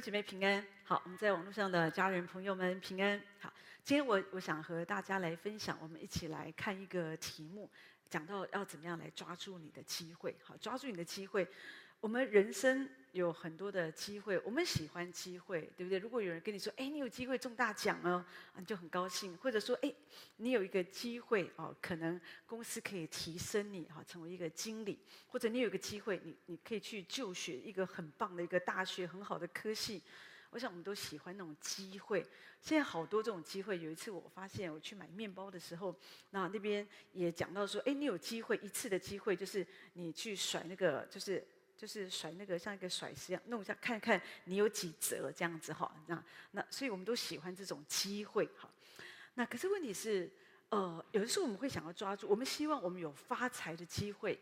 姐妹平安，好，我们在网络上的家人朋友们平安，好。今天我我想和大家来分享，我们一起来看一个题目，讲到要怎么样来抓住你的机会，好，抓住你的机会。我们人生有很多的机会，我们喜欢机会，对不对？如果有人跟你说，哎，你有机会中大奖哦，你就很高兴；或者说，哎，你有一个机会哦，可能公司可以提升你哈，成为一个经理，或者你有一个机会，你你可以去就学一个很棒的一个大学，很好的科系。我想我们都喜欢那种机会。现在好多这种机会。有一次我发现，我去买面包的时候，那那边也讲到说，哎，你有机会一次的机会，就是你去甩那个，就是就是甩那个像一个甩石一样，弄一下看看你有几折这样子哈。那那所以我们都喜欢这种机会哈。那可是问题是，呃，有的时候我们会想要抓住，我们希望我们有发财的机会。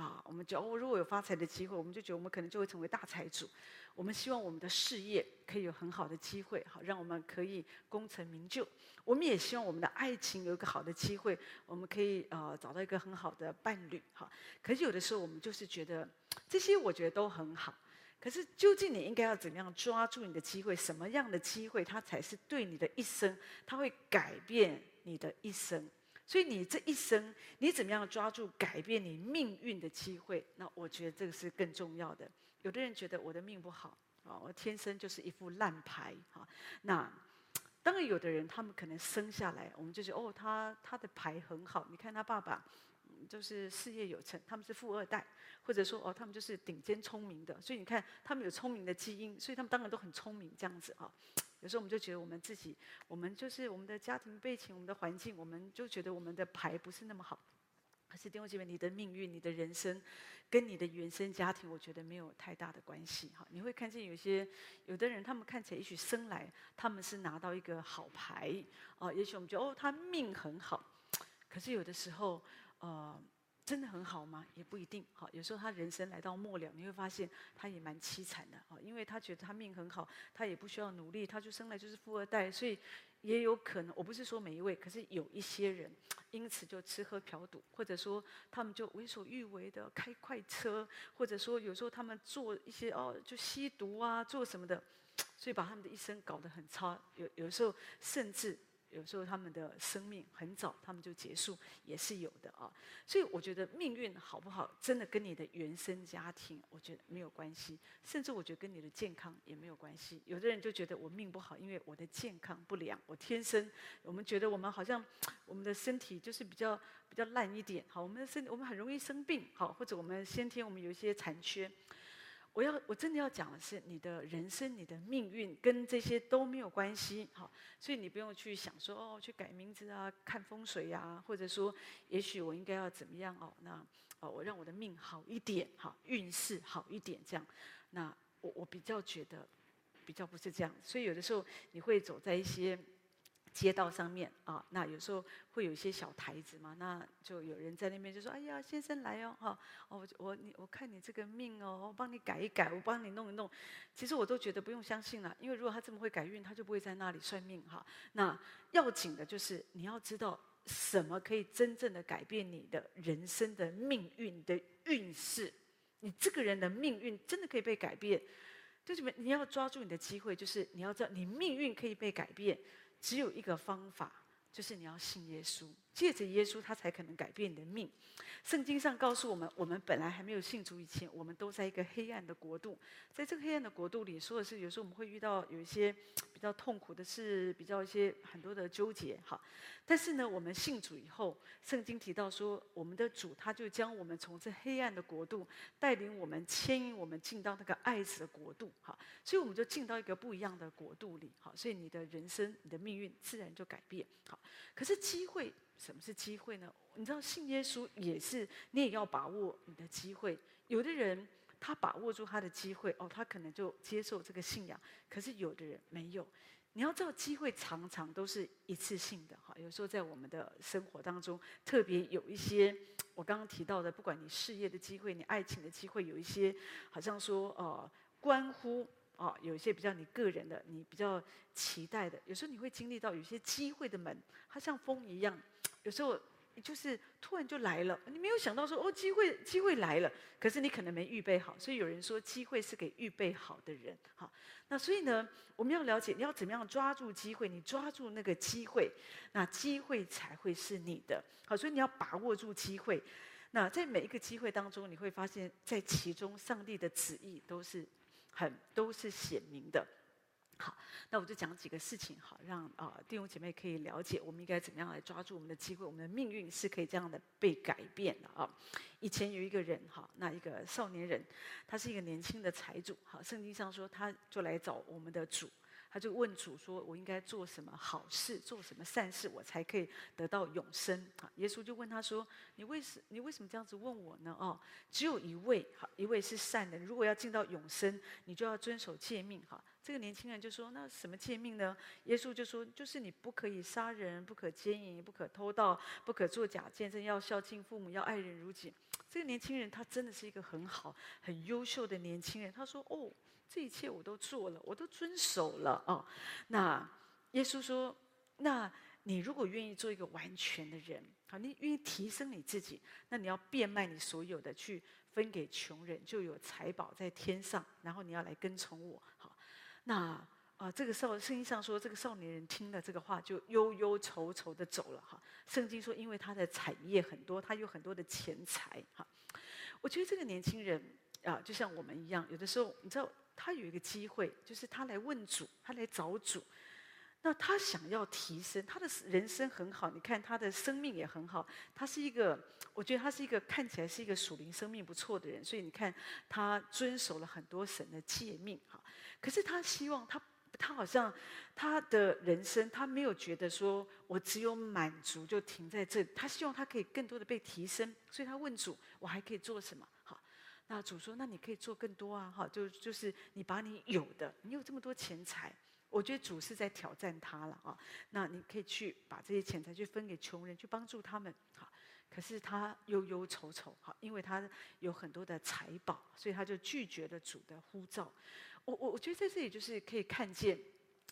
啊，我们觉得哦，如果有发财的机会，我们就觉得我们可能就会成为大财主。我们希望我们的事业可以有很好的机会，好，让我们可以功成名就。我们也希望我们的爱情有一个好的机会，我们可以呃找到一个很好的伴侣，哈。可是有的时候我们就是觉得这些，我觉得都很好。可是究竟你应该要怎么样抓住你的机会？什么样的机会它才是对你的一生？它会改变你的一生。所以你这一生，你怎么样抓住改变你命运的机会？那我觉得这个是更重要的。有的人觉得我的命不好啊，我天生就是一副烂牌哈。那当然，有的人他们可能生下来，我们就觉得哦，他他的牌很好。你看他爸爸，就是事业有成，他们是富二代，或者说哦，他们就是顶尖聪明的。所以你看，他们有聪明的基因，所以他们当然都很聪明这样子啊。有时候我们就觉得我们自己，我们就是我们的家庭背景、我们的环境，我们就觉得我们的牌不是那么好。可是弟兄姐妹，你的命运、你的人生，跟你的原生家庭，我觉得没有太大的关系哈。你会看见有些有的人，他们看起来也许生来他们是拿到一个好牌哦，也许我们觉得哦，他命很好。可是有的时候，呃。真的很好吗？也不一定。好，有时候他人生来到末了，你会发现他也蛮凄惨的啊，因为他觉得他命很好，他也不需要努力，他就生来就是富二代，所以也有可能。我不是说每一位，可是有一些人因此就吃喝嫖赌，或者说他们就为所欲为的开快车，或者说有时候他们做一些哦，就吸毒啊，做什么的，所以把他们的一生搞得很差。有有时候甚至。有时候他们的生命很早，他们就结束，也是有的啊。所以我觉得命运好不好，真的跟你的原生家庭，我觉得没有关系。甚至我觉得跟你的健康也没有关系。有的人就觉得我命不好，因为我的健康不良，我天生。我们觉得我们好像 我们的身体就是比较比较烂一点，好，我们的身体我们很容易生病，好，或者我们先天我们有一些残缺。我要我真的要讲的是，你的人生、你的命运跟这些都没有关系，好，所以你不用去想说哦，去改名字啊、看风水呀、啊，或者说，也许我应该要怎么样哦？那哦，我让我的命好一点，好，运势好一点，这样。那我我比较觉得，比较不是这样，所以有的时候你会走在一些。街道上面啊，那有时候会有一些小台子嘛，那就有人在那边就说：“哎呀，先生来哦，哈，哦，我你我看你这个命哦，我帮你改一改，我帮你弄一弄。”其实我都觉得不用相信了，因为如果他这么会改运，他就不会在那里算命哈。那要紧的就是你要知道什么可以真正的改变你的人生的命运的运势，你这个人的命运真的可以被改变。就是你要抓住你的机会，就是你要知道你命运可以被改变。只有一个方法，就是你要信耶稣。借着耶稣，他才可能改变你的命。圣经上告诉我们，我们本来还没有信主以前，我们都在一个黑暗的国度。在这个黑暗的国度里，说的是有时候我们会遇到有一些 比较痛苦的事，比较一些很多的纠结。哈，但是呢，我们信主以后，圣经提到说，我们的主他就将我们从这黑暗的国度带领我们，牵引我们进到那个爱子的国度。哈，所以我们就进到一个不一样的国度里。哈，所以你的人生、你的命运自然就改变。好，可是机会。什么是机会呢？你知道信耶稣也是，你也要把握你的机会。有的人他把握住他的机会，哦，他可能就接受这个信仰。可是有的人没有。你要知道，机会常常都是一次性的哈。有时候在我们的生活当中，特别有一些我刚刚提到的，不管你事业的机会，你爱情的机会，有一些好像说呃，关乎。哦，有一些比较你个人的，你比较期待的，有时候你会经历到有些机会的门，它像风一样，有时候就是突然就来了，你没有想到说哦，机会机会来了，可是你可能没预备好。所以有人说，机会是给预备好的人。好，那所以呢，我们要了解你要怎么样抓住机会，你抓住那个机会，那机会才会是你的。好，所以你要把握住机会。那在每一个机会当中，你会发现在其中，上帝的旨意都是很都是显明的。好，那我就讲几个事情，好，让啊、呃、弟兄姐妹可以了解，我们应该怎么样来抓住我们的机会，我们的命运是可以这样的被改变的啊。以前有一个人，哈，那一个少年人，他是一个年轻的财主，好，圣经上说他就来找我们的主。他就问主说：“我应该做什么好事，做什么善事，我才可以得到永生？”啊，耶稣就问他说：“你为什你为什么这样子问我呢？哦，只有一位，好，一位是善人。如果要进到永生，你就要遵守诫命。哈，这个年轻人就说：那什么诫命呢？耶稣就说：就是你不可以杀人，不可奸淫，不可偷盗，不可作假见证，要孝敬父母，要爱人如己。这个年轻人他真的是一个很好、很优秀的年轻人。他说：哦。”这一切我都做了，我都遵守了哦。那耶稣说：“那你如果愿意做一个完全的人，好，你愿意提升你自己，那你要变卖你所有的，去分给穷人，就有财宝在天上。然后你要来跟从我。好，那啊、这个少圣经上说，这个少年人听了这个话，就忧忧愁愁的走了。哈，圣经说，因为他的产业很多，他有很多的钱财。哈，我觉得这个年轻人啊，就像我们一样，有的时候你知道。”他有一个机会，就是他来问主，他来找主。那他想要提升，他的人生很好，你看他的生命也很好。他是一个，我觉得他是一个看起来是一个属灵生命不错的人。所以你看，他遵守了很多神的诫命，哈。可是他希望他，他好像他的人生，他没有觉得说我只有满足就停在这里。他希望他可以更多的被提升，所以他问主：我还可以做什么？那主说：“那你可以做更多啊，哈，就就是你把你有的，你有这么多钱财，我觉得主是在挑战他了啊。那你可以去把这些钱财去分给穷人，去帮助他们，哈。可是他忧忧愁愁，哈，因为他有很多的财宝，所以他就拒绝了主的呼召。我我我觉得在这里就是可以看见，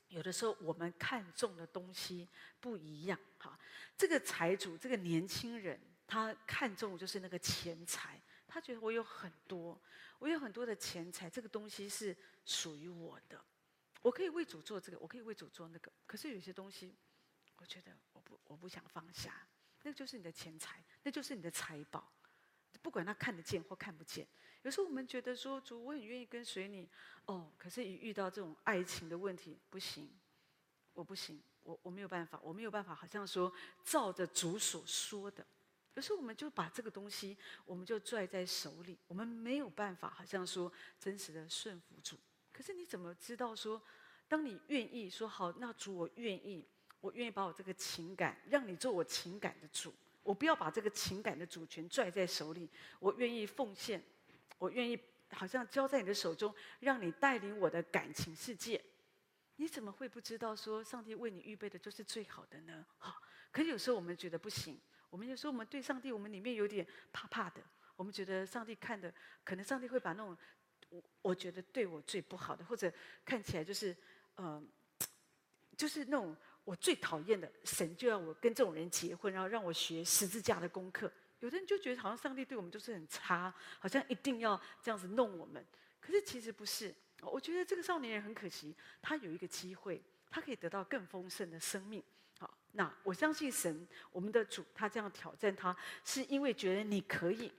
有的时候我们看重的东西不一样，哈。这个财主，这个年轻人，他看重就是那个钱财。”他觉得我有很多，我有很多的钱财，这个东西是属于我的，我可以为主做这个，我可以为主做那个。可是有些东西，我觉得我不我不想放下，那就是你的钱财，那就是你的财宝，不管他看得见或看不见。有时候我们觉得说主，我很愿意跟随你，哦，可是一遇到这种爱情的问题，不行，我不行，我我没有办法，我没有办法，好像说照着主所说的。可是我们就把这个东西，我们就拽在手里，我们没有办法，好像说真实的顺服主。可是你怎么知道说，当你愿意说好，那主我愿意，我愿意把我这个情感让你做我情感的主，我不要把这个情感的主权拽在手里，我愿意奉献，我愿意好像交在你的手中，让你带领我的感情世界。你怎么会不知道说，上帝为你预备的就是最好的呢？好，可有时候我们觉得不行。我们有时候我们对上帝，我们里面有点怕怕的。我们觉得上帝看的，可能上帝会把那种我我觉得对我最不好的，或者看起来就是呃，就是那种我最讨厌的神，就要我跟这种人结婚，然后让我学十字架的功课。有的人就觉得好像上帝对我们就是很差，好像一定要这样子弄我们。可是其实不是。我觉得这个少年人很可惜，他有一个机会，他可以得到更丰盛的生命。那我相信神，我们的主，他这样挑战他，是因为觉得你可以。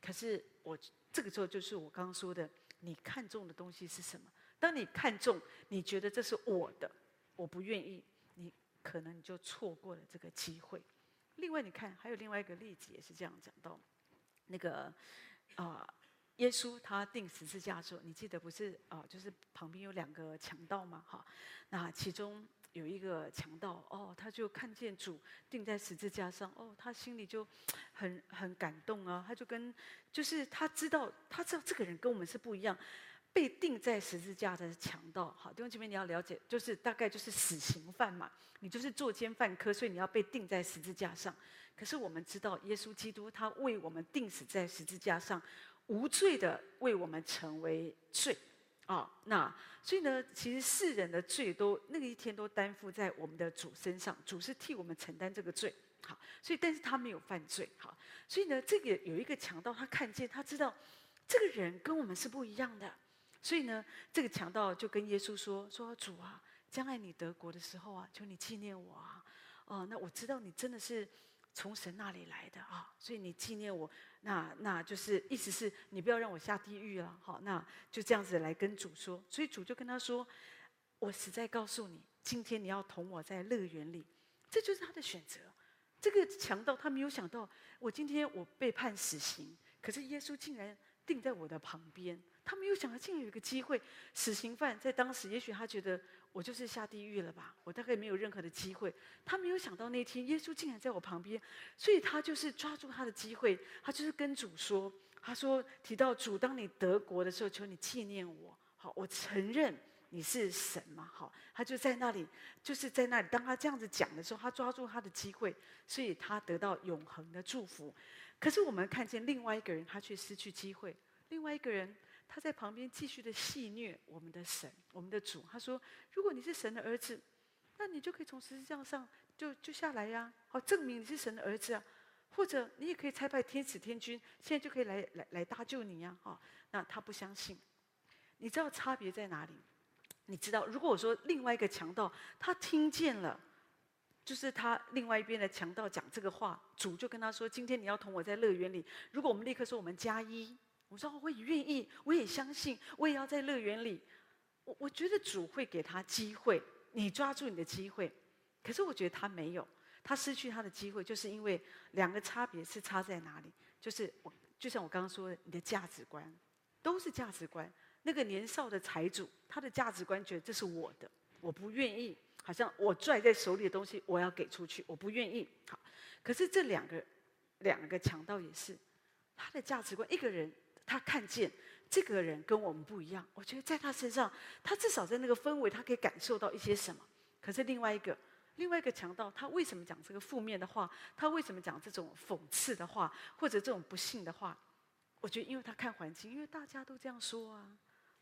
可是我这个时候就是我刚刚说的，你看中的东西是什么？当你看中，你觉得这是我的，我不愿意，你可能你就错过了这个机会。另外，你看还有另外一个例子也是这样讲到，那个啊、耶稣他钉十字架的时候，你记得不是啊、就是旁边有两个强盗嘛，哈，那其中。有一个强盗哦，他就看见主钉在十字架上哦，他心里就 很很感动啊。他就跟就是他知道他知道这个人跟我们是不一样，被钉在十字架的强盗。好，弟兄姐妹你要了解，就是大概就是死刑犯嘛，你就是作奸犯科，所以你要被钉在十字架上。可是我们知道，耶稣基督他为我们钉死在十字架上，无罪的为我们成为罪。啊、那所以呢，其实世人的罪都那个一天都担负在我们的主身上，主是替我们承担这个罪。好，所以但是他没有犯罪，好，所以呢，这个有一个强盗，他看见，他知道这个人跟我们是不一样的，所以呢，这个强盗就跟耶稣说：“说主啊，将来你得国的时候啊，求你纪念我啊，哦，那我知道你真的是从神那里来的啊，所以你纪念我，那那就是意思是你不要让我下地狱了，好，那就这样子来跟主说，所以主就跟他说。”我实在告诉你，今天你要同我在乐园里，这就是他的选择。这个强盗他没有想到，我今天我被判死刑，可是耶稣竟然定在我的旁边。他没有想到，竟然有一个机会，死刑犯在当时，也许他觉得我就是下地狱了吧，我大概没有任何的机会。他没有想到那天耶稣竟然在我旁边，所以他就是抓住他的机会，他就是跟主说，他说提到主，当你得国的时候，求你纪念我。好，我承认。你是神嘛？好，他就在那里，就是在那里。当他这样子讲的时候，他抓住他的机会，所以他得到永恒的祝福。可是我们看见另外一个人，他却失去机会。另外一个人，他在旁边继续的戏谑我们的神，我们的主。他说：“如果你是神的儿子，那你就可以从十字架上就就下来呀，好证明你是神的儿子啊。或者你也可以差派天使天君，现在就可以来来来搭救你呀。好，那他不相信。你知道差别在哪里？”你知道，如果我说另外一个强盗，他听见了，就是他另外一边的强盗讲这个话，主就跟他说：“今天你要同我在乐园里。”如果我们立刻说我们加一，我说我也愿意，我也相信，我也要在乐园里。我我觉得主会给他机会，你抓住你的机会。可是我觉得他没有，他失去他的机会，就是因为两个差别是差在哪里？就是我就像我刚刚说的，你的价值观都是价值观。那个年少的财主，他的价值观觉得这是我的，我不愿意，好像我拽在手里的东西，我要给出去，我不愿意。好，可是这两个两个强盗也是，他的价值观，一个人他看见这个人跟我们不一样，我觉得在他身上，他至少在那个氛围，他可以感受到一些什么。可是另外一个另外一个强盗，他为什么讲这个负面的话？他为什么讲这种讽刺的话，或者这种不幸的话？我觉得，因为他看环境，因为大家都这样说啊。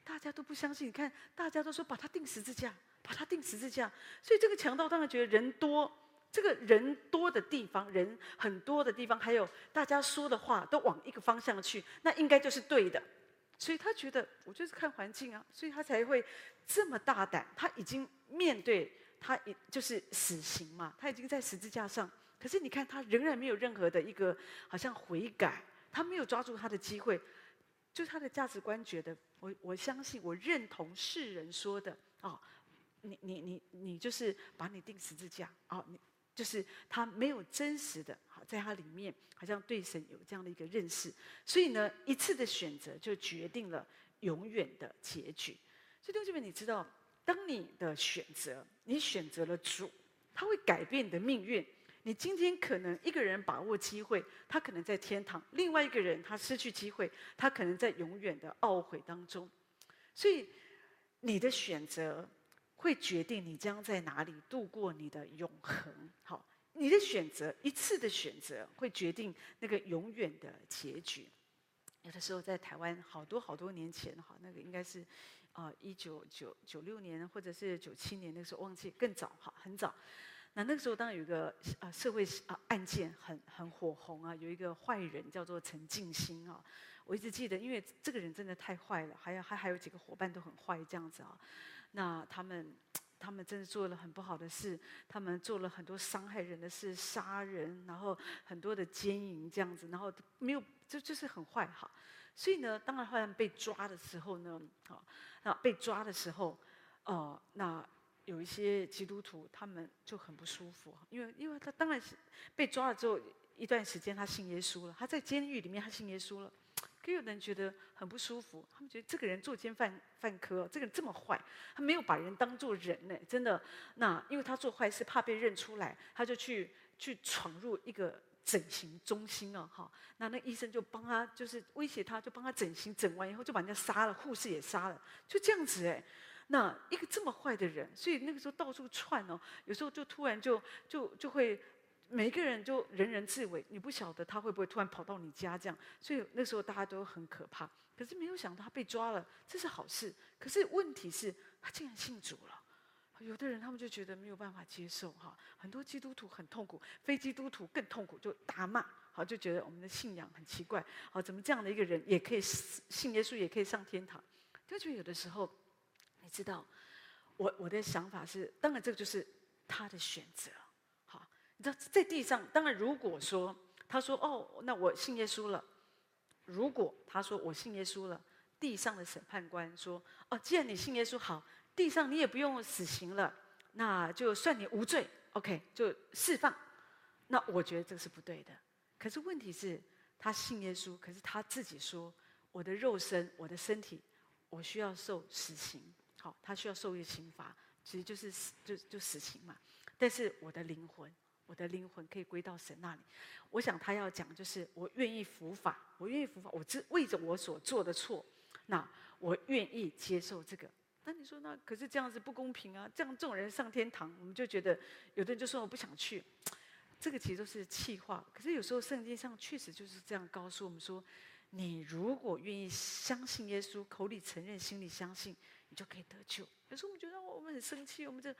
大家都不相信，你看，大家都说把他钉十字架，把他钉十字架。所以这个强盗当然觉得人多，这个人多的地方，人很多的地方，还有大家说的话都往一个方向去，那应该就是对的。所以他觉得我就是看环境啊，所以他才会这么大胆。他已经面对他，已就是死刑嘛，他已经在十字架上。可是你看，他仍然没有任何的一个好像悔改，他没有抓住他的机会。就他的价值观觉得，我我相信，我认同世人说的哦，你你你你就是把你钉十字架哦，你就是他没有真实的，好在他里面好像对神有这样的一个认识，所以呢，一次的选择就决定了永远的结局。所以弟兄们，你知道，当你的选择，你选择了主，他会改变你的命运。你今天可能一个人把握机会，他可能在天堂；另外一个人他失去机会，他可能在永远的懊悔当中。所以，你的选择会决定你将在哪里度过你的永恒。好，你的选择一次的选择会决定那个永远的结局。有的时候在台湾，好多好多年前，哈，那个应该是啊一九九九六年或者是九七年，那个时候忘记更早，哈，很早。那那个时候，当然有一个啊社会啊案件很很火红啊，有一个坏人叫做陈静心啊，我一直记得，因为这个人真的太坏了，还有还还有几个伙伴都很坏这样子啊。那他们他们真的做了很不好的事，他们做了很多伤害人的事，杀人，然后很多的奸淫这样子，然后没有就就是很坏哈。所以呢，当然后来被抓的时候呢，啊，那被抓的时候，哦，那。有一些基督徒，他们就很不舒服，因为因为他当然是被抓了之后一段时间，他信耶稣了，他在监狱里面他信耶稣了，可有的人觉得很不舒服，他们觉得这个人作奸犯犯科，这个人这么坏，他没有把人当做人呢，真的。那因为他做坏事怕被认出来，他就去去闯入一个整形中心啊，哈，那那医生就帮他，就是威胁他，就帮他整形，整完以后就把人家杀了，护士也杀了，就这样子哎。那一个这么坏的人，所以那个时候到处窜哦，有时候就突然就就就会每一个人就人人自危，你不晓得他会不会突然跑到你家这样，所以那时候大家都很可怕。可是没有想到他被抓了，这是好事。可是问题是，他竟然信主了。有的人他们就觉得没有办法接受哈，很多基督徒很痛苦，非基督徒更痛苦，就大骂，好就觉得我们的信仰很奇怪，好怎么这样的一个人也可以信耶稣，也可以上天堂？就觉得有的时候，你知道，我我的想法是，当然这个就是他的选择，你知道在地上，当然如果说他说哦，那我信耶稣了，如果他说我信耶稣了，地上的审判官说哦，既然你信耶稣，好。地上你也不用死刑了，那就算你无罪，OK，就释放。那我觉得这个是不对的。可是问题是，他信耶稣，可是他自己说，我的肉身，我的身体，我需要受死刑。好，他需要受一个刑罚，其实就是死，就就死刑嘛。但是我的灵魂，我的灵魂可以归到神那里。我想他要讲就是，我愿意伏法，我愿意伏法，我只为着我所做的错，那我愿意接受这个。那你说那可是这样子不公平啊！这样这种人上天堂，我们就觉得有的人就说我不想去，这个其实都是气话。可是有时候圣经上确实就是这样告诉我们说，你如果愿意相信耶稣，口里承认，心里相信，你就可以得救。有时候我们觉得我们很生气，我们这弟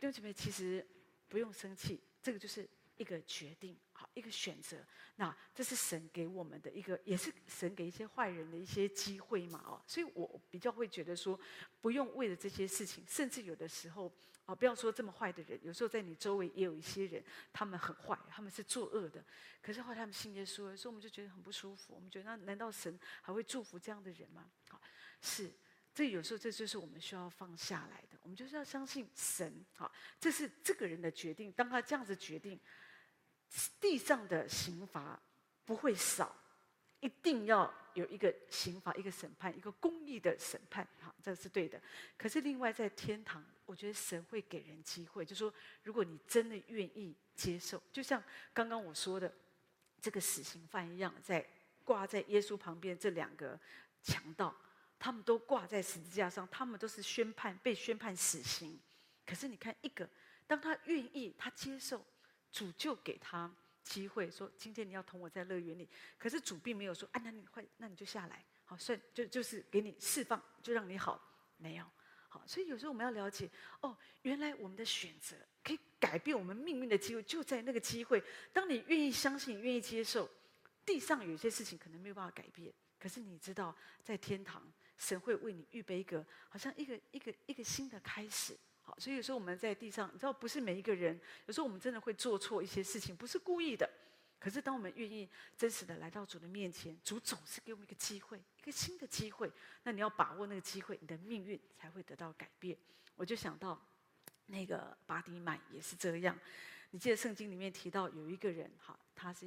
兄姐妹其实不用生气，这个就是。一个决定，好，一个选择。那这是神给我们的一个，也是神给一些坏人的一些机会嘛，哦。所以我比较会觉得说，不用为了这些事情，甚至有的时候，啊，不要说这么坏的人，有时候在你周围也有一些人，他们很坏，他们是作恶的。可是后来他们信耶稣，所以我们就觉得很不舒服。我们觉得，那难道神还会祝福这样的人吗？好，是。这有时候这就是我们需要放下来的。我们就是要相信神，好，这是这个人的决定。当他这样子决定。地上的刑罚不会少，一定要有一个刑罚，一个审判，一个公义的审判，好，这是对的。可是另外在天堂，我觉得神会给人机会，就说如果你真的愿意接受，就像刚刚我说的这个死刑犯一样，在挂在耶稣旁边这两个强盗，他们都挂在十字架上，他们都是宣判被宣判死刑。可是你看一个，当他愿意，他接受。主就给他机会说：“今天你要同我在乐园里。”可是主并没有说：“啊，那你会，那你就下来，好，算就就是给你释放，就让你好。”没有，好，所以有时候我们要了解哦，原来我们的选择可以改变我们命运的机会就在那个机会。当你愿意相信、愿意接受，地上有些事情可能没有办法改变，可是你知道，在天堂，神会为你预备一个，好像一个一个一个新的开始。好所以有时候我们在地上，你知道，不是每一个人。有时候我们真的会做错一些事情，不是故意的。可是当我们愿意真实的来到主的面前，主总是给我们一个机会，一个新的机会。那你要把握那个机会，你的命运才会得到改变。我就想到那个巴迪买也是这样。你记得圣经里面提到有一个人，哈，他是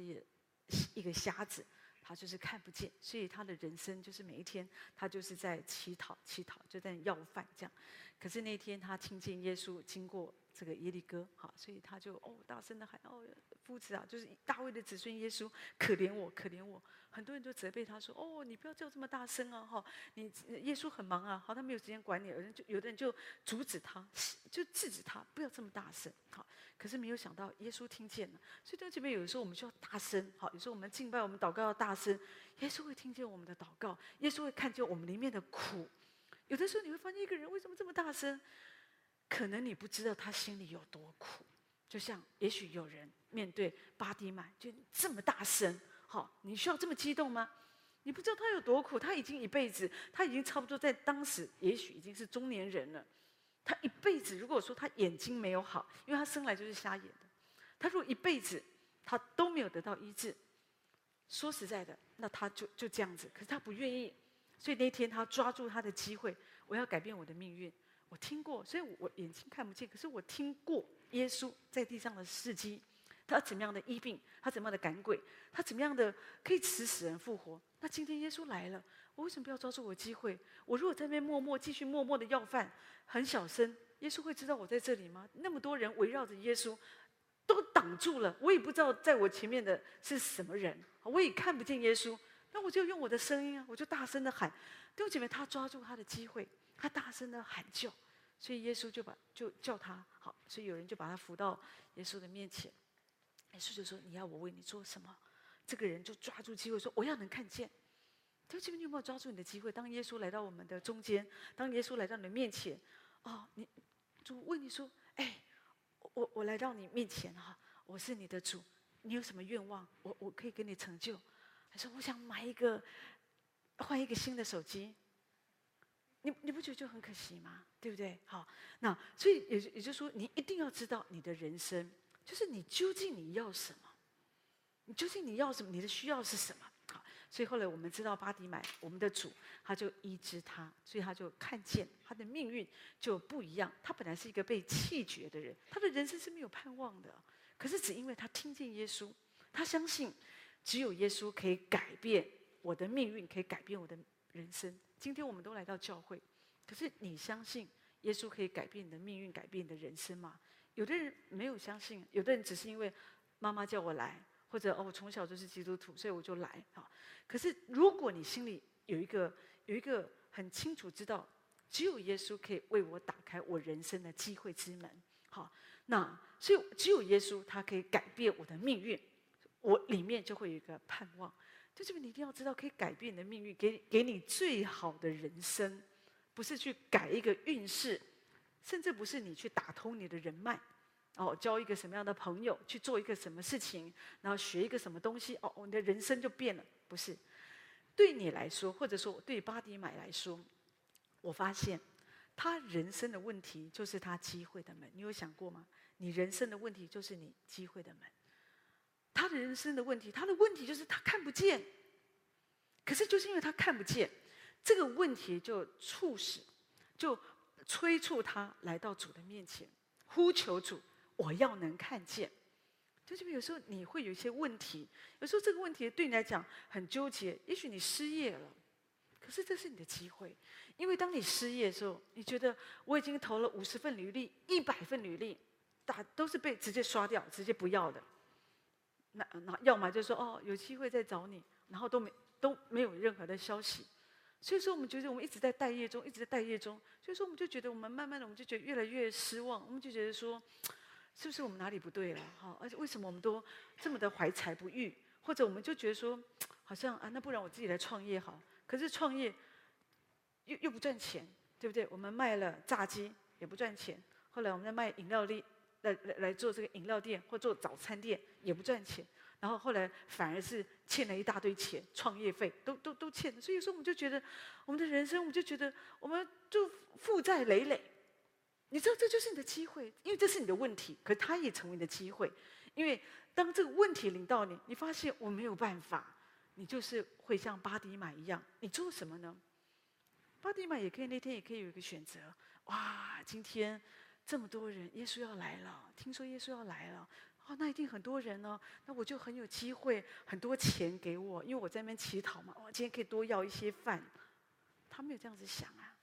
一个瞎子。他就是看不见，所以他的人生就是每一天，他就是在乞讨，乞讨就在要饭这样。可是那天他听见耶稣经过这个耶利哥，哈，所以他就哦大声的喊哦，夫子啊，就是大卫的子孙耶稣，可怜我，可怜我。很多人就责备他说哦，你不要叫这么大声啊，哈，你耶稣很忙啊，好，他没有时间管你。有人就有的人就阻止他，就制止他，不要这么大声，好。可是没有想到，耶稣听见了。所以在这边，有的时候我们需要大声，好，有时候我们敬拜、我们祷告要大声，耶稣会听见我们的祷告，耶稣会看见我们里面的苦。有的时候你会发现，一个人为什么这么大声？可能你不知道他心里有多苦。就像也许有人面对巴底买，就这么大声，好，你需要这么激动吗？你不知道他有多苦，他已经一辈子，他已经差不多在当时，也许已经是中年人了。他一辈子，如果说他眼睛没有好，因为他生来就是瞎眼的，他如果一辈子他都没有得到医治，说实在的，那他就就这样子。可是他不愿意，所以那天他抓住他的机会，我要改变我的命运。我听过，所以我眼睛看不见，可是我听过耶稣在地上的事迹，他怎么样的医病，他怎么样的赶鬼，他怎么样的可以使死人复活。那今天耶稣来了。我为什么不要抓住我机会？我如果在那边默默继续默默的要饭，很小声，耶稣会知道我在这里吗？那么多人围绕着耶稣，都挡住了，我也不知道在我前面的是什么人，我也看不见耶稣。那我就用我的声音啊，我就大声的喊。弟兄姐妹，他抓住他的机会，他大声的喊叫，所以耶稣就把就叫他好，所以有人就把他扶到耶稣的面前。耶稣就说：“你要我为你做什么？”这个人就抓住机会说：“我要能看见。”他就这边你有没有抓住你的机会？当耶稣来到我们的中间，当耶稣来到你的面前，哦，你主问你说：“哎，我我来到你面前哈，我是你的主，你有什么愿望？我我可以给你成就。”他说：“我想买一个，换一个新的手机。”你你不觉得就很可惜吗？对不对？好，那所以也也就是说，你一定要知道你的人生，就是你究竟你要什么？你究竟你要什么？你的需要是什么？好，所以后来我们知道巴迪买我们的主，他就医治他，所以他就看见他的命运就不一样。他本来是一个被弃绝的人，他的人生是没有盼望的。可是只因为他听见耶稣，他相信只有耶稣可以改变我的命运，可以改变我的人生。今天我们都来到教会，可是你相信耶稣可以改变你的命运，改变你的人生吗？有的人没有相信，有的人只是因为妈妈叫我来，或者哦，我从小就是基督徒，所以我就来。好，可是如果你心里有一个有一个很清楚知道，只有耶稣可以为我打开我人生的机会之门。好，那所以只有耶稣他可以改变我的命运，我里面就会有一个盼望。就是你一定要知道，可以改变你的命运，给给你最好的人生，不是去改一个运势，甚至不是你去打通你的人脉，哦，交一个什么样的朋友，去做一个什么事情，然后学一个什么东西，哦，你的人生就变了，不是？对你来说，或者说对巴迪买来说，我发现他人生的问题就是他机会的门。你有想过吗？你人生的问题就是你机会的门。他的人生的问题，他的问题就是他看不见。可是就是因为他看不见，这个问题就促使，就催促他来到主的面前，呼求主，我要能看见。就是有时候你会有一些问题，有时候这个问题对你来讲很纠结。也许你失业了，可是这是你的机会，因为当你失业的时候，你觉得我已经投了五十份履历、一百份履历，大都是被直接刷掉、直接不要的。那那要么就说哦，有机会再找你，然后都没都没有任何的消息，所以说我们觉得我们一直在待业中，一直在待业中，所以说我们就觉得我们慢慢的我们就觉得越来越失望，我们就觉得说，是不是我们哪里不对了？哈，而且为什么我们都这么的怀才不遇？或者我们就觉得说，好像啊，那不然我自己来创业好，可是创业又又不赚钱，对不对？我们卖了炸鸡也不赚钱，后来我们在卖饮料粒。来来来做这个饮料店或做早餐店也不赚钱，然后后来反而是欠了一大堆钱，创业费都都都欠。所以说我们就觉得我们的人生，我们就觉得我们就负债累累。你知道这就是你的机会，因为这是你的问题，可它也成为你的机会。因为当这个问题临到你，你发现我没有办法，你就是会像巴迪买一样，你做什么呢？巴迪买也可以，那天也可以有一个选择。哇，今天。这么多人，耶稣要来了。听说耶稣要来了，哦，那一定很多人呢。那我就很有机会，很多钱给我，因为我在那边乞讨嘛。我今天可以多要一些饭。他没有这样子想啊，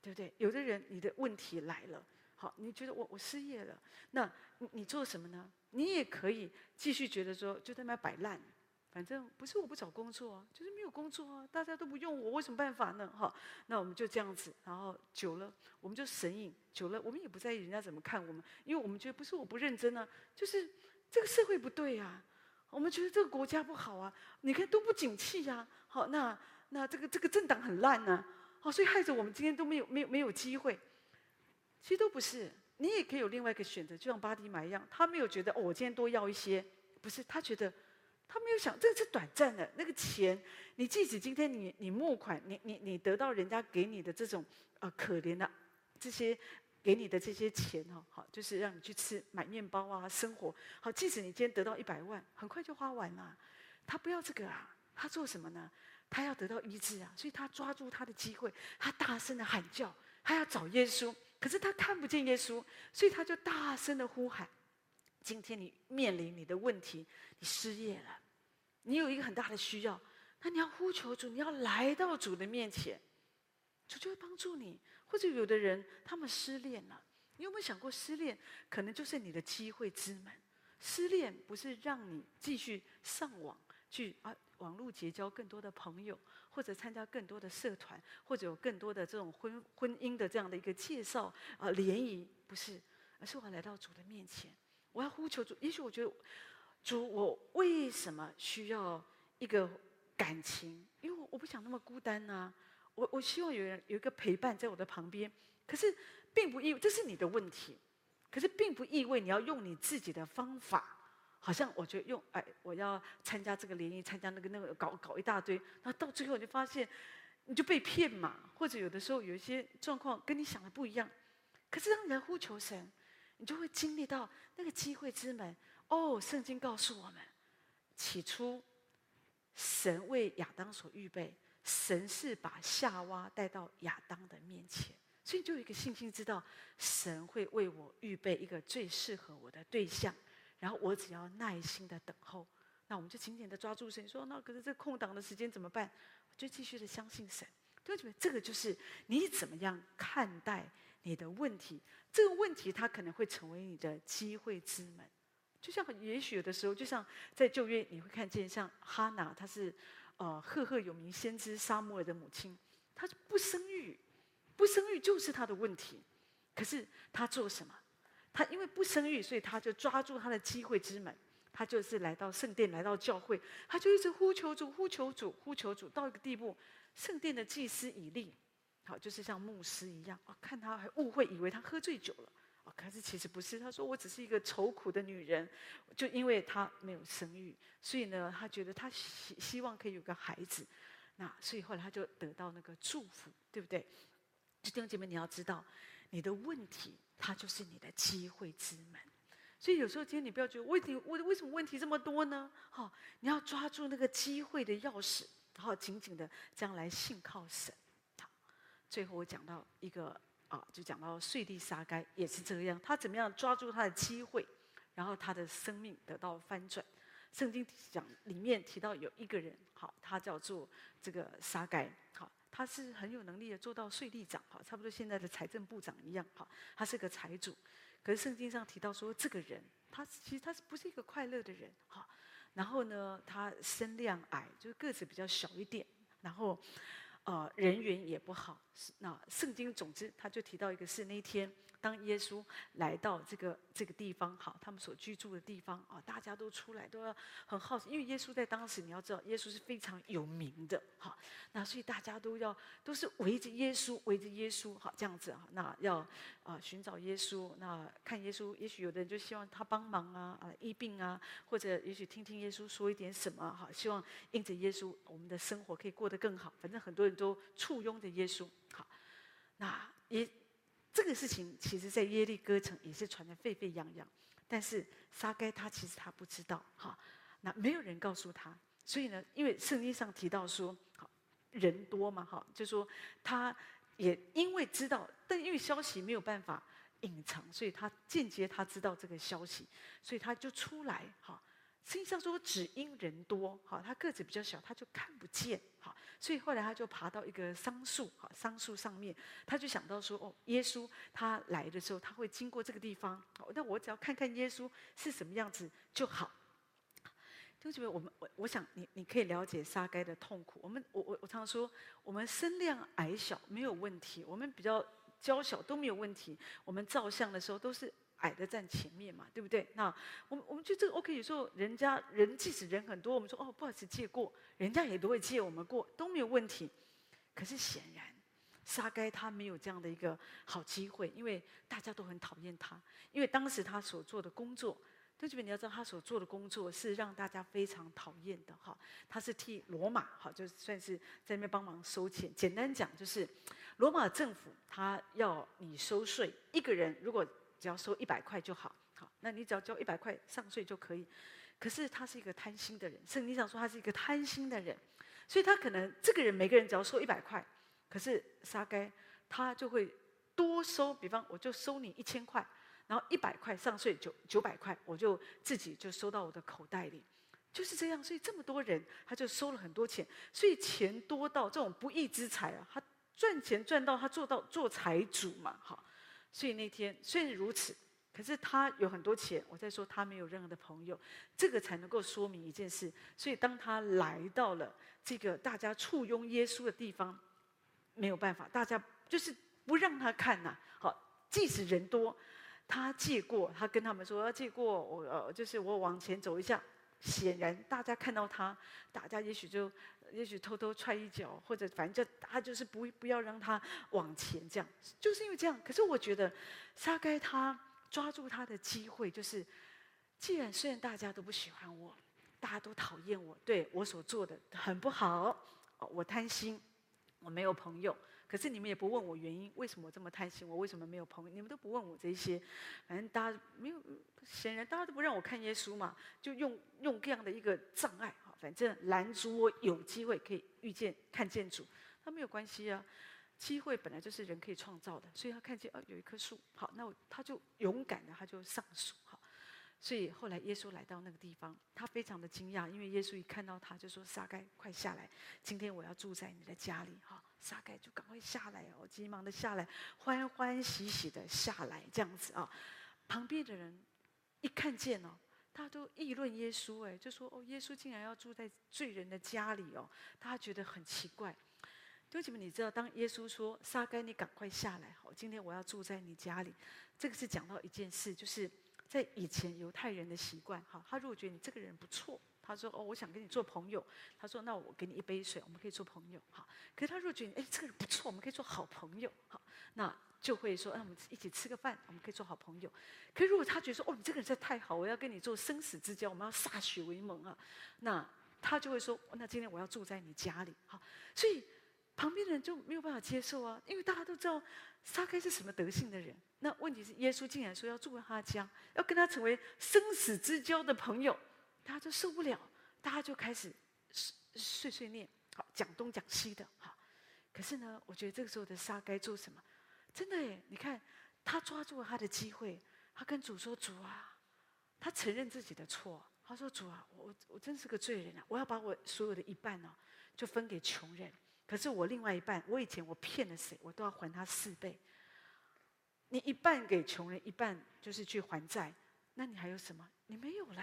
对不对？有的人，你的问题来了，好，你觉得我我失业了，那你你做什么呢？你也可以继续觉得说，就在那边摆烂。反正不是我不找工作啊，就是没有工作啊，大家都不用我，我有什么办法呢？哈，那我们就这样子，然后久了，我们就神隐，久了，我们也不在意人家怎么看我们，因为我们觉得不是我不认真啊，就是这个社会不对啊，我们觉得这个国家不好啊，你看都不景气呀，好，那那这个这个政党很烂呢，好，所以害着我们今天都没有没有没有机会。其实都不是，你也可以有另外一个选择，就像巴迪买一样，他没有觉得，我今天多要一些，不是，他觉得。他没有想，这是短暂的。那个钱，你即使今天你你募款，你你你得到人家给你的这种呃可怜的这些给你的这些钱哦，好，就是让你去吃买面包啊，生活好。即使你今天得到一百万，很快就花完了。他不要这个啊，他做什么呢？他要得到医治啊，所以他抓住他的机会，他大声的喊叫，他要找耶稣。可是他看不见耶稣，所以他就大声的呼喊。今天你面临你的问题，你失业了，你有一个很大的需要，那你要呼求主，你要来到主的面前，主就会帮助你。或者有的人他们失恋了，你有没有想过，失恋可能就是你的机会之门？失恋不是让你继续上网去啊，网络结交更多的朋友，或者参加更多的社团，或者有更多的这种婚婚姻的这样的一个介绍啊联谊，不是，而是我要来到主的面前。我要呼求主，也许我觉得，主，我为什么需要一个感情？因为我我不想那么孤单呐、啊。我我希望有人有一个陪伴在我的旁边。可是并不意味这是你的问题，可是并不意味你要用你自己的方法，好像我觉得用哎，我要参加这个联谊，参加那个那个，搞搞一大堆，然后到最后你就发现你就被骗嘛，或者有的时候有一些状况跟你想的不一样，可是当你来呼求神，你就会经历到那个机会之门。哦，圣经告诉我们，起初神为亚当所预备，神是把夏娃带到亚当的面前。所以你就有一个信心，知道神会为我预备一个最适合我的对象，然后我只要耐心的等候，那我们就紧紧的抓住神，说那可是这空档的时间怎么办？就继续的相信神。就觉得这个就是你怎么样看待你的问题，这个问题它可能会成为你的机会之门。就像也许有的时候，就像在旧约你会看见，像哈拿，她是呃赫赫有名先知撒母耳的母亲，她不生育。不生育就是她的问题，可是她做什么？她因为不生育，所以她就抓住她的机会之门，她就是来到圣殿，来到教会，她就一直呼求主，呼求主，呼求主，到一个地步，圣殿的祭司以利，好，就是像牧师一样啊，看他还误会，以为他喝醉酒了啊，可是其实不是，他说我只是一个愁苦的女人，就因为他没有生育，所以呢，他觉得他希希望可以有个孩子，那所以后来他就得到那个祝福，对不对？弟兄姐妹，你要知道，你的问题它就是你的机会之门。所以有时候今天你不要觉得问题，为为什么问题这么多呢？好，你要抓住那个机会的钥匙，然后紧紧的这样来信靠神。最后我讲到一个啊，就讲到税吏撒该也是这样，他怎么样抓住他的机会，然后他的生命得到翻转。圣经讲里面提到有一个人，好，他叫做这个沙该，好。他是很有能力的，做到税吏长，哈，差不多现在的财政部长一样，哈，他是个财主。可是圣经上提到说，这个人他其实他是不是一个快乐的人，哈？然后呢，他身量矮，就是个子比较小一点，然后呃人缘也不好。那圣经总之他就提到一个是那天。当耶稣来到这个这个地方，好，他们所居住的地方啊，大家都出来都要很好奇，因为耶稣在当时你要知道，耶稣是非常有名的，好，那所以大家都要都是围着耶稣，围着耶稣，好，这样子啊，那要啊寻找耶稣，那看耶稣，也许有的人就希望他帮忙啊，啊医病啊，或者也许听听耶稣说一点什么，好，希望因着耶稣，我们的生活可以过得更好。反正很多人都簇拥着耶稣，那也。这个事情其实，在耶利哥城也是传得沸沸扬扬，但是撒该他其实他不知道，哈，那没有人告诉他，所以呢，因为圣经上提到说，好人多嘛，哈，就说他也因为知道，但因为消息没有办法隐藏，所以他间接他知道这个消息，所以他就出来，哈。圣经上说，只因人多，哈，他个子比较小，他就看不见，哈，所以后来他就爬到一个桑树，哈，桑树上面，他就想到说，哦，耶稣他来的时候，他会经过这个地方，好，那我只要看看耶稣是什么样子就好。就觉得我们，我我想你你可以了解沙该的痛苦。我们，我我我常常说，我们身量矮小没有问题，我们比较娇小都没有问题，我们照相的时候都是。矮的站前面嘛，对不对？那我们我们就这个 OK。有时候人家人即使人很多，我们说哦，不好意思借过，人家也都会借我们过，都没有问题。可是显然，沙该他没有这样的一个好机会，因为大家都很讨厌他。因为当时他所做的工作，对这边你要知道，他所做的工作是让大家非常讨厌的哈。他是替罗马哈，就算是在那边帮忙收钱。简单讲就是，罗马政府他要你收税，一个人如果只要收一百块就好，好，那你只要交一百块上税就可以。可是他是一个贪心的人，圣经上说他是一个贪心的人，所以他可能这个人每个人只要收一百块，可是沙该他就会多收，比方我就收你一千块，然后一百块上税九九百块，我就自己就收到我的口袋里，就是这样。所以这么多人他就收了很多钱，所以钱多到这种不义之财啊，他赚钱赚到他做到做财主嘛，好。所以那天虽然如此，可是他有很多钱。我在说他没有任何的朋友，这个才能够说明一件事。所以当他来到了这个大家簇拥耶稣的地方，没有办法，大家就是不让他看呐。好，即使人多，他借过，他跟他们说要借过我，呃，就是我往前走一下，显然大家看到他，大家也许就也许偷偷踹一脚，或者反正就他就是不不要让他往前这样，就是因为这样。可是我觉得撒该他抓住他的机会，就是既然虽然大家都不喜欢我，大家都讨厌我，对我所做的很不好，我贪心，我没有朋友。可是你们也不问我原因，为什么我这么贪心？我为什么没有朋友？你们都不问我这些，反正大家没有，显然大家都不让我看耶稣嘛，就用用这样的一个障碍，哈，反正拦阻我有机会可以遇见、看见主，那没有关系啊。机会本来就是人可以创造的，所以他看见啊有一棵树，好，那我他就勇敢的他就上树，好。所以后来耶稣来到那个地方，他非常的惊讶，因为耶稣一看到他就说：“撒该，快下来，今天我要住在你的家里。”哈，撒该就赶快下来哦，急忙的下来，欢欢喜喜的下来，这样子啊。旁边的人一看见哦，大家都议论耶稣，哎，就说：“哦，耶稣竟然要住在罪人的家里哦。”大家觉得很奇怪。弟兄姐妹，你知道，当耶稣说：“撒该，你赶快下来，好，今天我要住在你家里。”这个是讲到一件事，就是。在以前犹太人的习惯，哈，他如果觉得你这个人不错，他说哦，我想跟你做朋友，他说那我给你一杯水，我们可以做朋友，哈。可是他如果觉得哎，这个人不错，我们可以做好朋友，哈，那就会说，那我们一起吃个饭，我们可以做好朋友。可是如果他觉得说哦，你这个人实在太好，我要跟你做生死之交，我们要歃血为盟啊，那他就会说，那今天我要住在你家里，哈，所以。旁边的人就没有办法接受啊，因为大家都知道撒该是什么德性的人。那问题是，耶稣竟然说要住在他家，要跟他成为生死之交的朋友，大家就受不了，大家就开始碎碎念，好，讲东讲西的，好。可是呢，我觉得这个时候的撒该做什么？真的耶，你看他抓住了他的机会，他跟主说：“主啊，他承认自己的错。他说：主啊，我我真是个罪人啊，我要把我所有的一半呢，就分给穷人。”可是我另外一半，我以前我骗了谁，我都要还他四倍。你一半给穷人，一半就是去还债，那你还有什么？你没有了。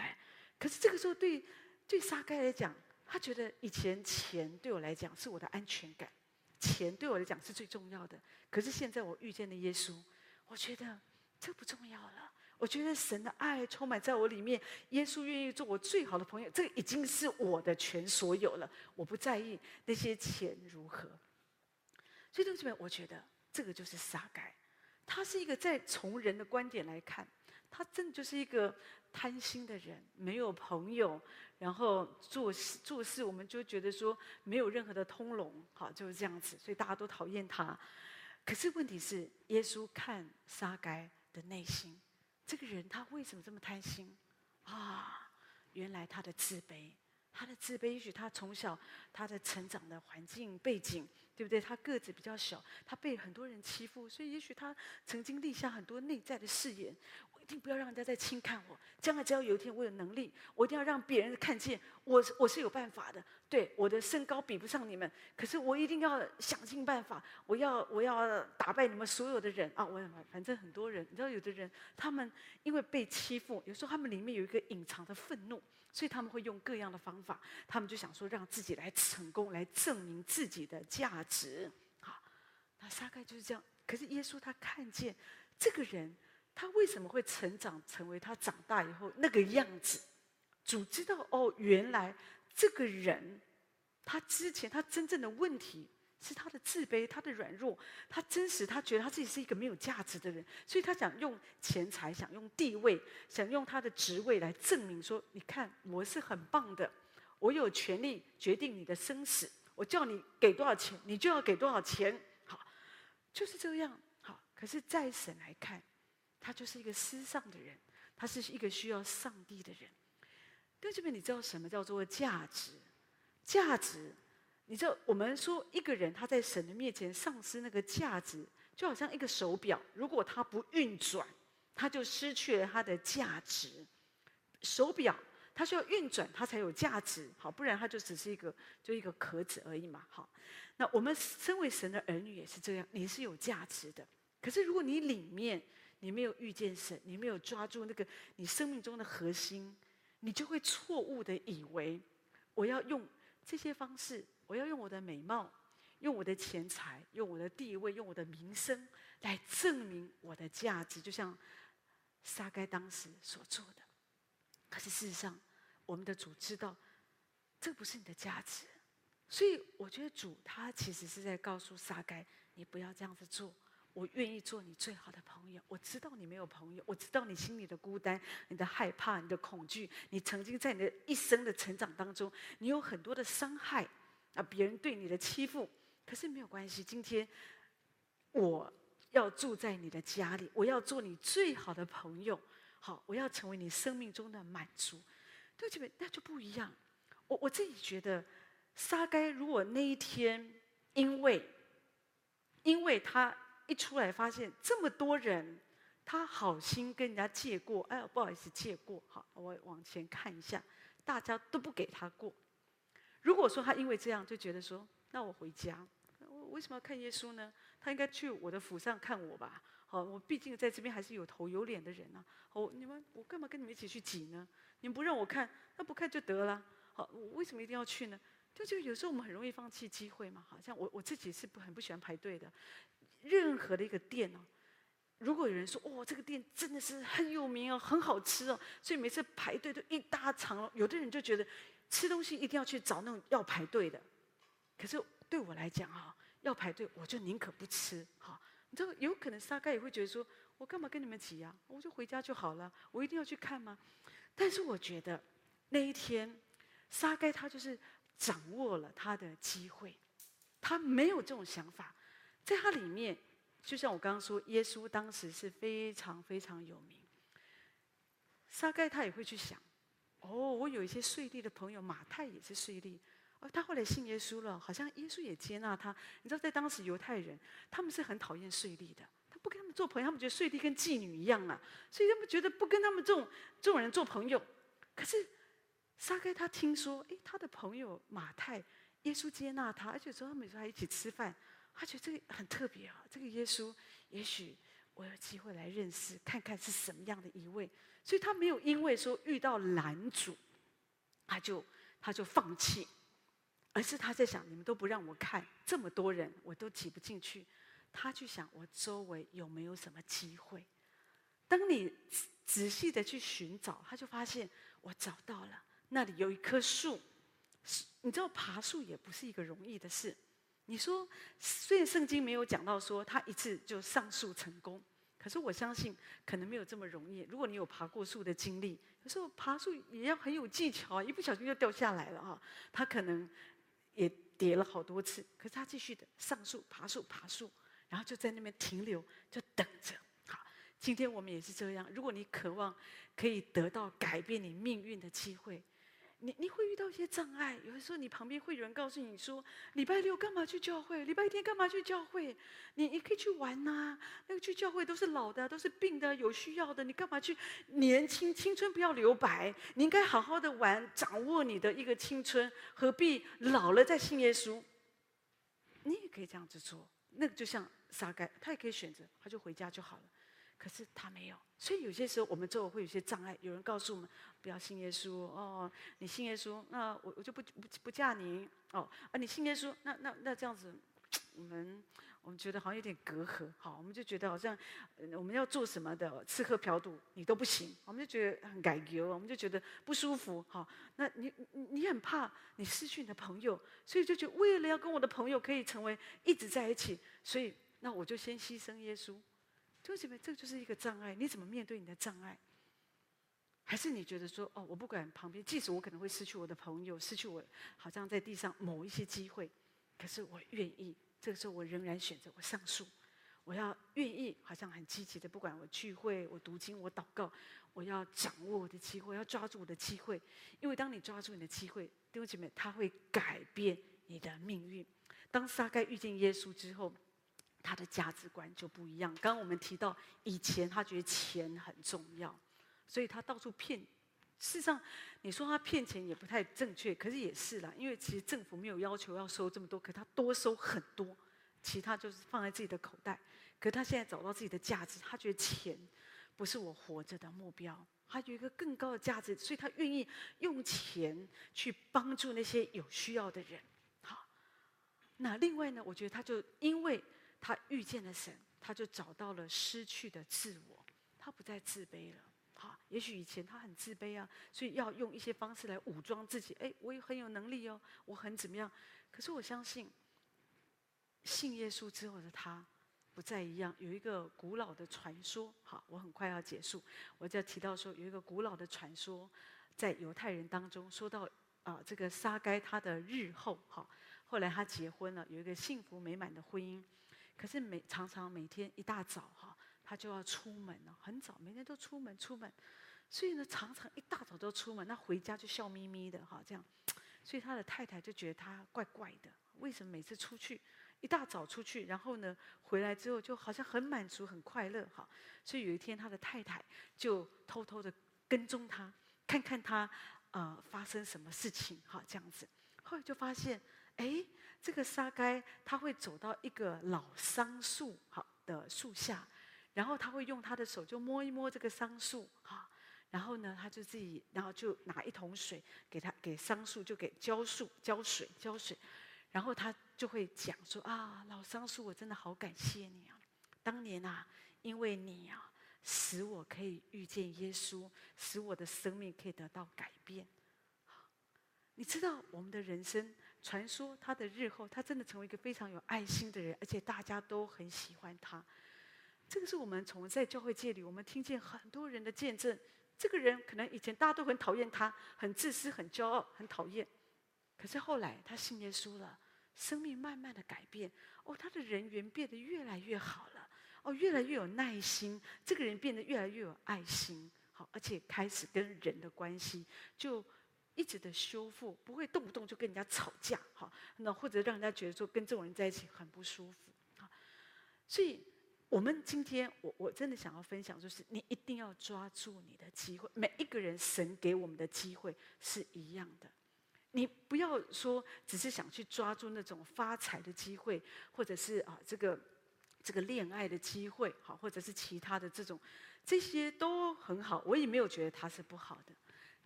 可是这个时候对对撒该来讲，他觉得以前钱对我来讲是我的安全感，钱对我来讲是最重要的。可是现在我遇见了耶稣，我觉得这不重要了。我觉得神的爱充满在我里面，耶稣愿意做我最好的朋友，这已经是我的全所有了。我不在意那些钱如何。所以，同学们，我觉得这个就是撒该，他是一个在从人的观点来看，他真的就是一个贪心的人，没有朋友，然后做事做事，我们就觉得说没有任何的通融，好，就是这样子，所以大家都讨厌他。可是问题是，耶稣看撒该的内心。这个人他为什么这么贪心啊？原来他的自卑，他的自卑，也许他从小他的成长的环境背景，对不对？他个子比较小，他被很多人欺负，所以也许他曾经立下很多内在的誓言。一定不要让人家再轻看我。将来只要有一天我有能力，我一定要让别人看见我，我是有办法的。对，我的身高比不上你们，可是我一定要想尽办法，我要我要打败你们所有的人啊！我反正很多人，你知道，有的人他们因为被欺负，有时候他们里面有一个隐藏的愤怒，所以他们会用各样的方法，他们就想说让自己来成功，来证明自己的价值。好，那大概就是这样。可是耶稣他看见这个人。他为什么会成长成为他长大以后那个样子？主知道哦，原来这个人，他之前他真正的问题是他的自卑，他的软弱，他真实，他觉得他自己是一个没有价值的人，所以他想用钱财，想用地位，想用他的职位来证明说：你看我是很棒的，我有权利决定你的生死，我叫你给多少钱，你就要给多少钱。好，就是这样。好，可是在神来看。他就是一个失丧的人，他是一个需要上帝的人。对这边，你知道什么叫做价值？价值，你知道我们说一个人他在神的面前丧失那个价值，就好像一个手表，如果它不运转，它就失去了它的价值。手表它需要运转，它才有价值，好，不然它就只是一个就一个壳子而已嘛。好，那我们身为神的儿女也是这样，你是有价值的。可是如果你里面，你没有遇见神，你没有抓住那个你生命中的核心，你就会错误的以为，我要用这些方式，我要用我的美貌，用我的钱财，用我的地位，用我的名声来证明我的价值，就像撒该当时所做的。可是事实上，我们的主知道，这不是你的价值。所以我觉得主他其实是在告诉撒该，你不要这样子做。我愿意做你最好的朋友。我知道你没有朋友，我知道你心里的孤单、你的害怕、你的恐惧。你曾经在你的一生的成长当中，你有很多的伤害啊，别人对你的欺负。可是没有关系，今天我要住在你的家里，我要做你最好的朋友。好，我要成为你生命中的满足。对不起，那就不一样。我我自己觉得，撒该如果那一天，因为因为他。一出来发现这么多人，他好心跟人家借过，哎，不好意思借过，好，我往前看一下，大家都不给他过。如果说他因为这样就觉得说，那我回家，我为什么要看耶稣呢？他应该去我的府上看我吧。好，我毕竟在这边还是有头有脸的人呢。好，你们我干嘛跟你们一起去挤呢？你们不让我看，那不看就得了。好，我为什么一定要去呢？就就有时候我们很容易放弃机会嘛。好像我我自己是不很不喜欢排队的。任何的一个店哦，如果有人说哦，这个店真的是很有名哦，很好吃哦，所以每次排队都一大长哦。有的人就觉得吃东西一定要去找那种要排队的。可是对我来讲哈，要排队我就宁可不吃哈。你知道有可能沙盖也会觉得说，我干嘛跟你们挤呀？我就回家就好了，我一定要去看吗？但是我觉得那一天沙盖他就是掌握了他的机会，他没有这种想法。在他里面，就像我刚刚说，耶稣当时是非常非常有名。撒该他也会去想，哦，我有一些税吏的朋友，马太也是税吏，哦，他后来信耶稣了，好像耶稣也接纳他。你知道，在当时犹太人，他们是很讨厌税吏的，他不跟他们做朋友，他们觉得税吏跟妓女一样啊，所以他们觉得不跟他们这种这种人做朋友。可是撒该他听说，哎，他的朋友马太，耶稣接纳他，而且说他们说还一起吃饭。他觉得这个很特别啊，这个耶稣，也许我有机会来认识，看看是什么样的一位。所以他没有因为说遇到拦阻，他就他就放弃，而是他在想：你们都不让我看，这么多人我都挤不进去。他去想我周围有没有什么机会。当你仔细的去寻找，他就发现我找到了，那里有一棵树。你知道爬树也不是一个容易的事。你说，虽然圣经没有讲到说他一次就上树成功，可是我相信可能没有这么容易。如果你有爬过树的经历，有时候爬树也要很有技巧啊，一不小心就掉下来了啊。他可能也跌了好多次，可是他继续的上树、爬树、爬树，然后就在那边停留，就等着。好，今天我们也是这样。如果你渴望可以得到改变你命运的机会。你你会遇到一些障碍，有的时候你旁边会有人告诉你说：“礼拜六干嘛去教会？礼拜天干嘛去教会？你你可以去玩呐、那个去教会都是老的，都是病的，有需要的，你干嘛去？年轻青春不要留白，你应该好好的玩，掌握你的一个青春，何必老了再信耶稣？你也可以这样子做，那个就像撒该，他也可以选择，他就回家就好了。”可是他没有，所以有些时候我们周围会有些障碍。有人告诉我们不要信耶稣哦，你信耶稣，那我我就不不不嫁你哦啊，你信耶稣，那那那这样子，我们我们觉得好像有点隔阂，好，我们就觉得好像我们要做什么的吃喝嫖赌你都不行，我们就觉得很改革，我们就觉得不舒服，好，那你你你很怕你失去你的朋友，所以就觉为了要跟我的朋友可以成为一直在一起，所以那我就先牺牲耶稣。弟兄姐妹，这个就是一个障碍。你怎么面对你的障碍？还是你觉得说，哦，我不管旁边，即使我可能会失去我的朋友，失去我好像在地上某一些机会，可是我愿意。这个时候，我仍然选择我上树，我要愿意，好像很积极的，不管我聚会、我读经、我祷告，我要掌握我的机会，要抓住我的机会。因为当你抓住你的机会，弟兄姐妹，他会改变你的命运。当撒该遇见耶稣之后。他的价值观就不一样。刚刚我们提到，以前他觉得钱很重要，所以他到处骗。事实上，你说他骗钱也不太正确，可是也是啦。因为其实政府没有要求要收这么多，可他多收很多，其他就是放在自己的口袋。可他现在找到自己的价值，他觉得钱不是我活着的目标，他有一个更高的价值，所以他愿意用钱去帮助那些有需要的人。好，那另外呢，我觉得他就因为。他遇见了神，他就找到了失去的自我，他不再自卑了。哈，也许以前他很自卑啊，所以要用一些方式来武装自己。哎，我也很有能力哦，我很怎么样？可是我相信，信耶稣之后的他不再一样。有一个古老的传说，好，我很快要结束，我就提到说，有一个古老的传说，在犹太人当中说到啊，这个撒该他的日后，哈，后来他结婚了，有一个幸福美满的婚姻。可是每常常每天一大早哈，他就要出门了，很早，每天都出门出门，所以呢，常常一大早都出门，那回家就笑眯眯的哈，这样，所以他的太太就觉得他怪怪的，为什么每次出去一大早出去，然后呢回来之后就好像很满足很快乐哈，所以有一天他的太太就偷偷的跟踪他，看看他呃发生什么事情哈，这样子，后来就发现。哎，这个沙该他会走到一个老桑树好的树下，然后他会用他的手就摸一摸这个桑树哈，然后呢，他就自己，然后就拿一桶水给他给桑树就给浇树浇水浇水，然后他就会讲说啊，老桑树，我真的好感谢你啊，当年啊，因为你啊，使我可以遇见耶稣，使我的生命可以得到改变。你知道我们的人生。传说他的日后，他真的成为一个非常有爱心的人，而且大家都很喜欢他。这个是我们从在教会界里，我们听见很多人的见证。这个人可能以前大家都很讨厌他，很自私、很骄傲、很讨厌。可是后来他信耶稣了，生命慢慢的改变。哦，他的人缘变得越来越好了。哦，越来越有耐心。这个人变得越来越有爱心。好，而且开始跟人的关系就。一直的修复，不会动不动就跟人家吵架，哈，那或者让人家觉得说跟这种人在一起很不舒服，啊，所以我们今天我我真的想要分享，就是你一定要抓住你的机会，每一个人神给我们的机会是一样的，你不要说只是想去抓住那种发财的机会，或者是啊这个这个恋爱的机会，好，或者是其他的这种，这些都很好，我也没有觉得它是不好的。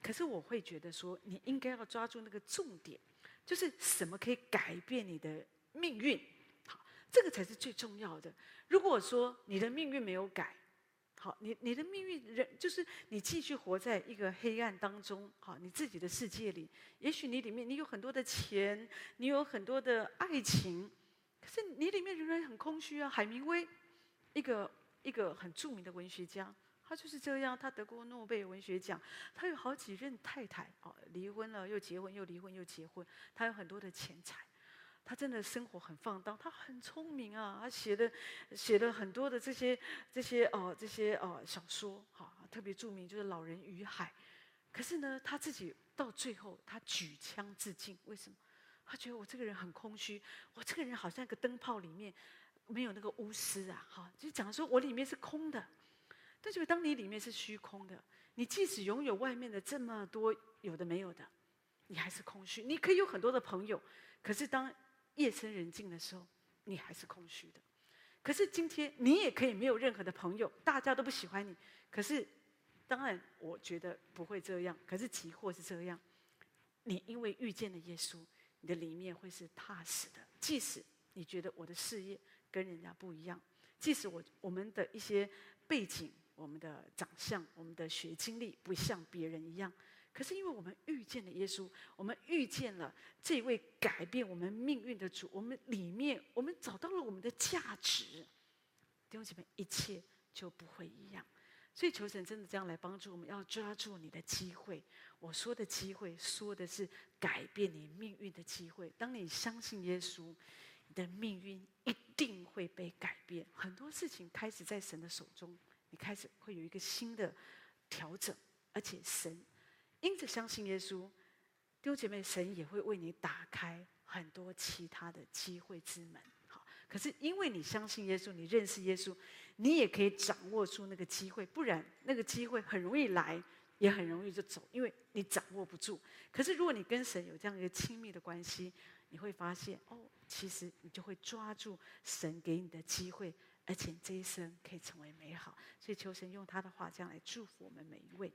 可是我会觉得说，你应该要抓住那个重点，就是什么可以改变你的命运，好，这个才是最重要的。如果说你的命运没有改，好，你你的命运人就是你继续活在一个黑暗当中，好，你自己的世界里，也许你里面你有很多的钱，你有很多的爱情，可是你里面仍然很空虚啊。海明威，一个一个很著名的文学家。他就是这样，他得过诺贝尔文学奖，他有好几任太太，哦，离婚了又结婚，又离婚又结婚，他有很多的钱财，他真的生活很放荡，他很聪明啊，他写的写了很多的这些这些哦这些哦小说，哈，特别著名就是《老人与海》，可是呢，他自己到最后他举枪自尽，为什么？他觉得我这个人很空虚，我这个人好像一个灯泡里面没有那个钨丝啊，哈，就讲说我里面是空的。但是，当你里面是虚空的，你即使拥有外面的这么多有的没有的，你还是空虚。你可以有很多的朋友，可是当夜深人静的时候，你还是空虚的。可是今天你也可以没有任何的朋友，大家都不喜欢你。可是，当然我觉得不会这样。可是即或是这样，你因为遇见了耶稣，你的里面会是踏实的。即使你觉得我的事业跟人家不一样，即使我我们的一些背景。我们的长相，我们的学经历不像别人一样，可是因为我们遇见了耶稣，我们遇见了这位改变我们命运的主，我们里面我们找到了我们的价值，弟兄姐妹，一切就不会一样。所以求神真的这样来帮助我们，要抓住你的机会。我说的机会，说的是改变你命运的机会。当你相信耶稣，你的命运一定会被改变。很多事情开始在神的手中。开始会有一个新的调整，而且神因着相信耶稣，弟兄姐妹，神也会为你打开很多其他的机会之门。好，可是因为你相信耶稣，你认识耶稣，你也可以掌握住那个机会，不然那个机会很容易来，也很容易就走，因为你掌握不住。可是如果你跟神有这样一个亲密的关系，你会发现哦，其实你就会抓住神给你的机会。而且这一生可以成为美好，所以求神用他的话这样来祝福我们每一位。